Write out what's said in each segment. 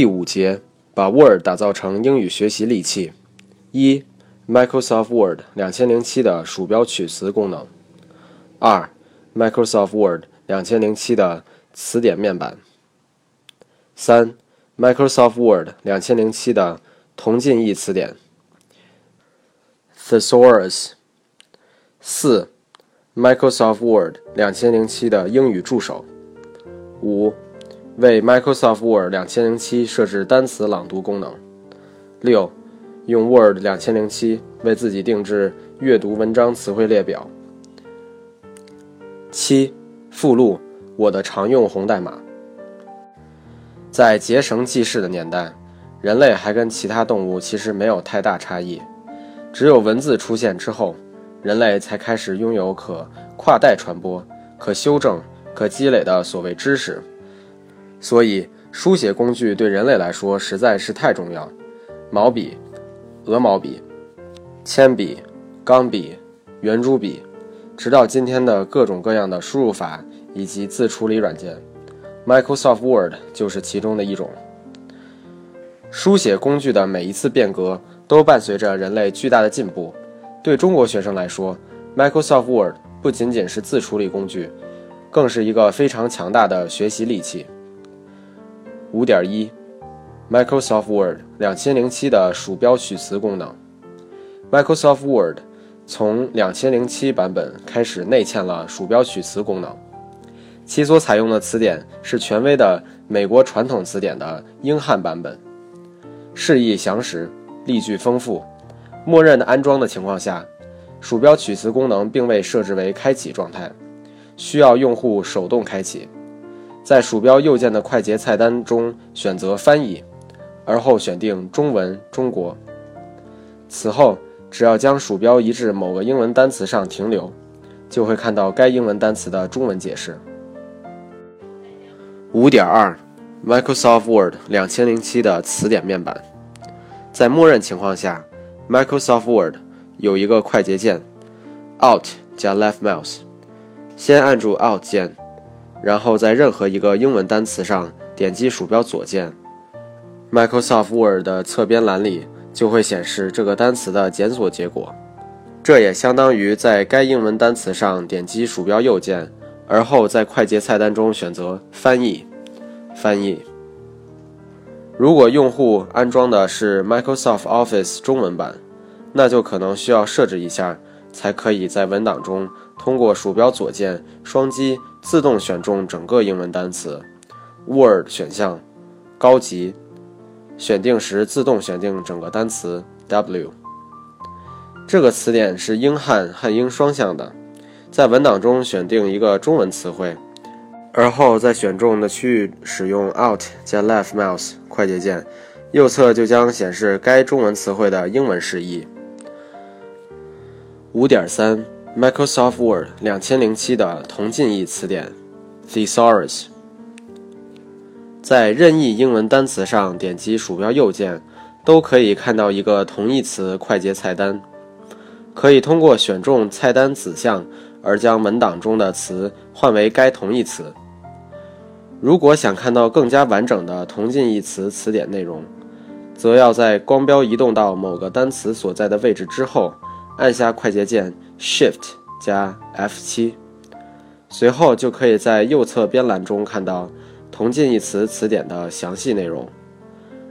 第五节，把 Word 打造成英语学习利器。一、Microsoft Word 2007的鼠标取词功能。二、Microsoft Word 2007的词典面板。三、Microsoft Word 2007的同近义词典。Thesaurus。四、Microsoft Word 2007的英语助手。五。为 Microsoft Word 2007设置单词朗读功能。六，用 Word 2007为自己定制阅读文章词汇列表。七，附录我的常用红代码。在结绳记事的年代，人类还跟其他动物其实没有太大差异。只有文字出现之后，人类才开始拥有可跨代传播、可修正、可积累的所谓知识。所以，书写工具对人类来说实在是太重要。毛笔、鹅毛笔、铅笔、钢笔、圆珠笔，直到今天的各种各样的输入法以及自处理软件，Microsoft Word 就是其中的一种。书写工具的每一次变革，都伴随着人类巨大的进步。对中国学生来说，Microsoft Word 不仅仅是自处理工具，更是一个非常强大的学习利器。五点一，Microsoft Word 两千零七的鼠标取词功能。Microsoft Word 从两千零七版本开始内嵌了鼠标取词功能，其所采用的词典是权威的美国传统词典的英汉版本，释义详实，例句丰富。默认的安装的情况下，鼠标取词功能并未设置为开启状态，需要用户手动开启。在鼠标右键的快捷菜单中选择翻译，而后选定中文中国。此后，只要将鼠标移至某个英文单词上停留，就会看到该英文单词的中文解释。五点二，Microsoft Word 两千零七的词典面板，在默认情况下，Microsoft Word 有一个快捷键，Alt 加 Left Mouse，先按住 Alt 键。然后在任何一个英文单词上点击鼠标左键，Microsoft Word 的侧边栏里就会显示这个单词的检索结果。这也相当于在该英文单词上点击鼠标右键，而后在快捷菜单中选择翻译。翻译。如果用户安装的是 Microsoft Office 中文版，那就可能需要设置一下，才可以在文档中通过鼠标左键双击。自动选中整个英文单词，Word 选项，高级，选定时自动选定整个单词 W。这个词典是英汉汉英双向的，在文档中选定一个中文词汇，而后在选中的区域使用 Alt 加 Left Mouse 快捷键，右侧就将显示该中文词汇的英文释义。五点三。Microsoft Word 两千零七的同近义词典，Thesaurus，在任意英文单词上点击鼠标右键，都可以看到一个同义词快捷菜单，可以通过选中菜单子项而将文档中的词换为该同义词。如果想看到更加完整的同近义词词典内容，则要在光标移动到某个单词所在的位置之后，按下快捷键。Shift 加 F7，随后就可以在右侧边栏中看到同近义词词典的详细内容。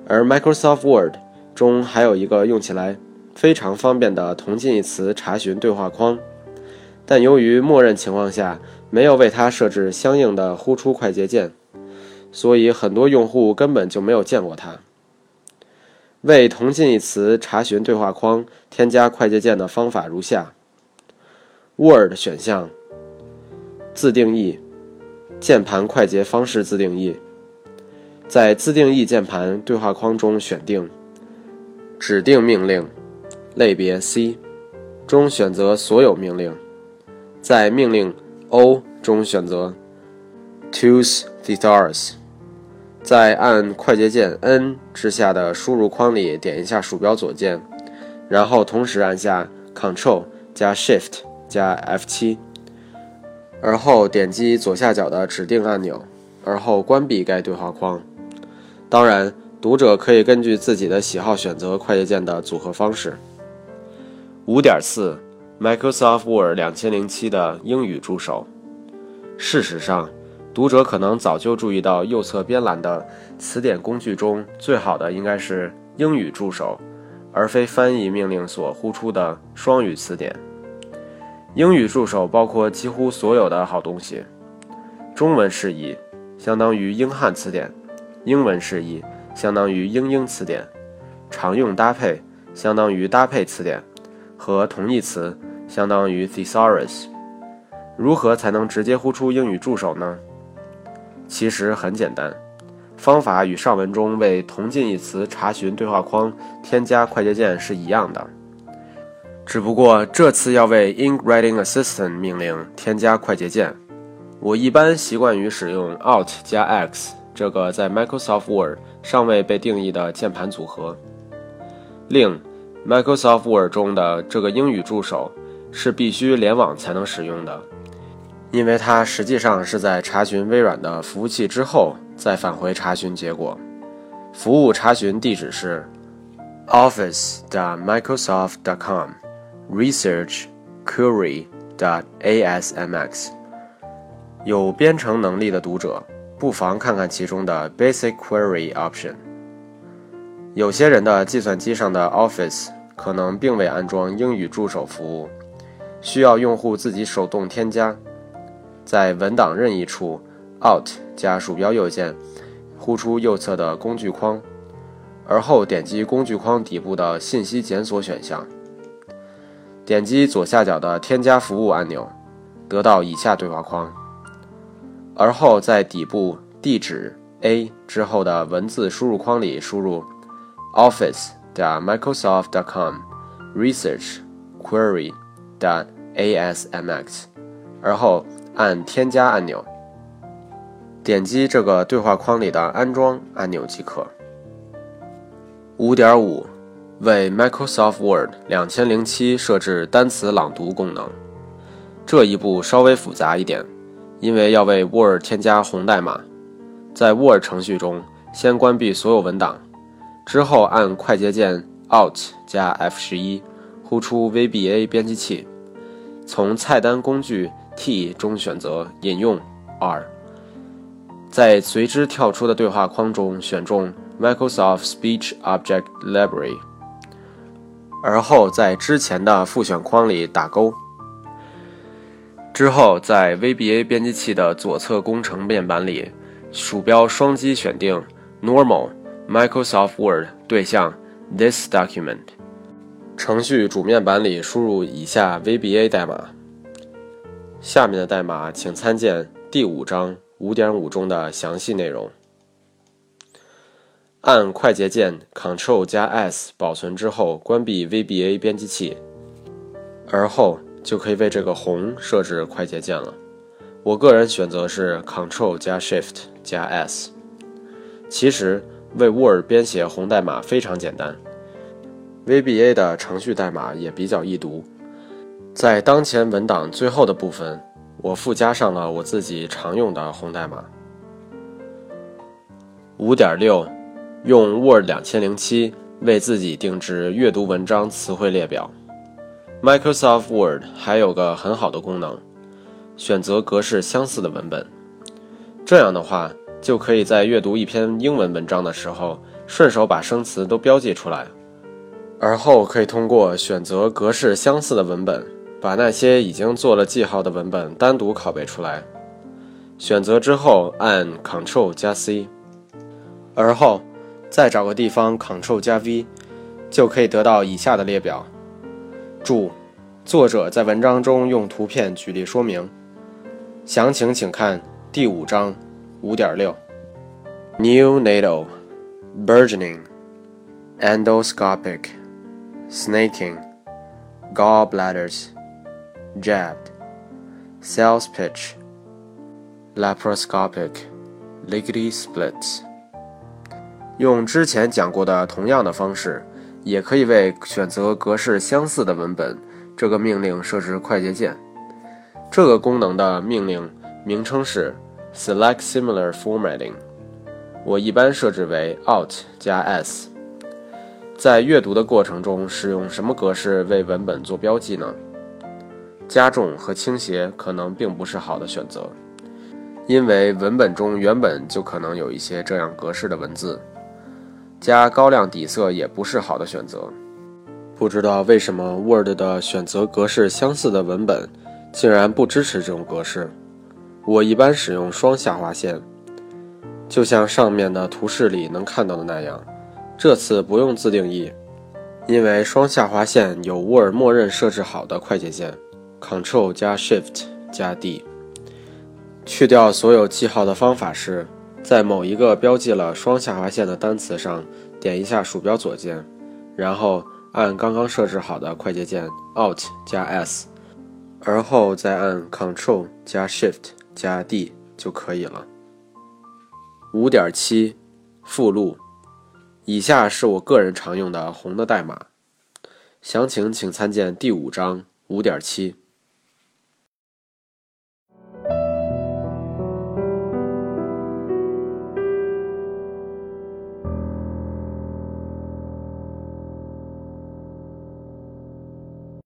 而 Microsoft Word 中还有一个用起来非常方便的同近义词查询对话框，但由于默认情况下没有为它设置相应的呼出快捷键，所以很多用户根本就没有见过它。为同近义词查询对话框添加快捷键的方法如下。Word 选项，自定义，键盘快捷方式自定义，在自定义键盘对话框中选定指定命令类别 C 中选择所有命令，在命令 O 中选择 Tools Thesaurus，在按快捷键 N 之下的输入框里点一下鼠标左键，然后同时按下 Ctrl 加 Shift。加 F7，而后点击左下角的指定按钮，而后关闭该对话框。当然，读者可以根据自己的喜好选择快捷键的组合方式。五点四，Microsoft Word 两千零七的英语助手。事实上，读者可能早就注意到右侧边栏的词典工具中最好的应该是英语助手，而非翻译命令所呼出的双语词典。英语助手包括几乎所有的好东西：中文释义，相当于英汉词典；英文释义，相当于英英词典；常用搭配，相当于搭配词典；和同义词，相当于 thesaurus。如何才能直接呼出英语助手呢？其实很简单，方法与上文中为同近义词查询对话框添加快捷键是一样的，只不过这次要为 Ink Writing Assistant 命令添加快捷键。我一般习惯于使用 Alt 加 X 这个在 Microsoft Word 尚未被定义的键盘组合。另，Microsoft Word 中的这个英语助手是必须联网才能使用的。因为它实际上是在查询微软的服务器之后再返回查询结果。服务查询地址是 office.microsoft.com research query.asmx。有编程能力的读者不妨看看其中的 Basic Query option。有些人的计算机上的 Office 可能并未安装英语助手服务，需要用户自己手动添加。在文档任意处，Alt 加鼠标右键，呼出右侧的工具框，而后点击工具框底部的信息检索选项，点击左下角的添加服务按钮，得到以下对话框，而后在底部地址 A 之后的文字输入框里输入 Office 点 Microsoft dot com Research Query 点 ASMX，而后。按添加按钮，点击这个对话框里的安装按钮即可。五点五，为 Microsoft Word 两千零七设置单词朗读功能。这一步稍微复杂一点，因为要为 Word 添加红代码。在 Word 程序中，先关闭所有文档，之后按快捷键 Alt 加 F 十一，呼出 VBA 编辑器，从菜单工具。T 中选择引用 R，在随之跳出的对话框中选中 Microsoft Speech Object Library，而后在之前的复选框里打勾。之后在 VBA 编辑器的左侧工程面板里，鼠标双击选定 Normal Microsoft Word 对象 This Document，程序主面板里输入以下 VBA 代码。下面的代码请参见第五章五点五中的详细内容。按快捷键 Ctrl 加 S 保存之后，关闭 VBA 编辑器，而后就可以为这个红设置快捷键了。我个人选择是 Ctrl 加 Shift 加 S。其实为 Word 编写红代码非常简单，VBA 的程序代码也比较易读。在当前文档最后的部分，我附加上了我自己常用的红代码。五点六，用 Word 两千零七为自己定制阅读文章词汇列表。Microsoft Word 还有个很好的功能，选择格式相似的文本。这样的话，就可以在阅读一篇英文文章的时候，顺手把生词都标记出来，而后可以通过选择格式相似的文本。把那些已经做了记号的文本单独拷贝出来，选择之后按 Ctrl 加 C，而后再找个地方 Ctrl 加 V，就可以得到以下的列表。注：作者在文章中用图片举例说明，详情请看第五章五点六。Neonatal, burgeoning, endoscopic, snaking, gallbladders. jabbed, sales pitch, laparoscopic, lickety splits。用之前讲过的同样的方式，也可以为选择格式相似的文本这个命令设置快捷键。这个功能的命令名称是 Select Similar Formatting。我一般设置为 Alt 加 S。在阅读的过程中，使用什么格式为文本做标记呢？加重和倾斜可能并不是好的选择，因为文本中原本就可能有一些这样格式的文字。加高亮底色也不是好的选择。不知道为什么 Word 的选择格式相似的文本，竟然不支持这种格式。我一般使用双下划线，就像上面的图示里能看到的那样。这次不用自定义，因为双下划线有 Word 默认设置好的快捷键，Ctrl 加 Shift 加 D。去掉所有记号的方法是，在某一个标记了双下划线的单词上点一下鼠标左键，然后按刚刚设置好的快捷键 Alt 加 S，而后再按 Ctrl 加 Shift 加 D 就可以了。五点七附录。以下是我个人常用的红的代码，详情请参见第五章五点七。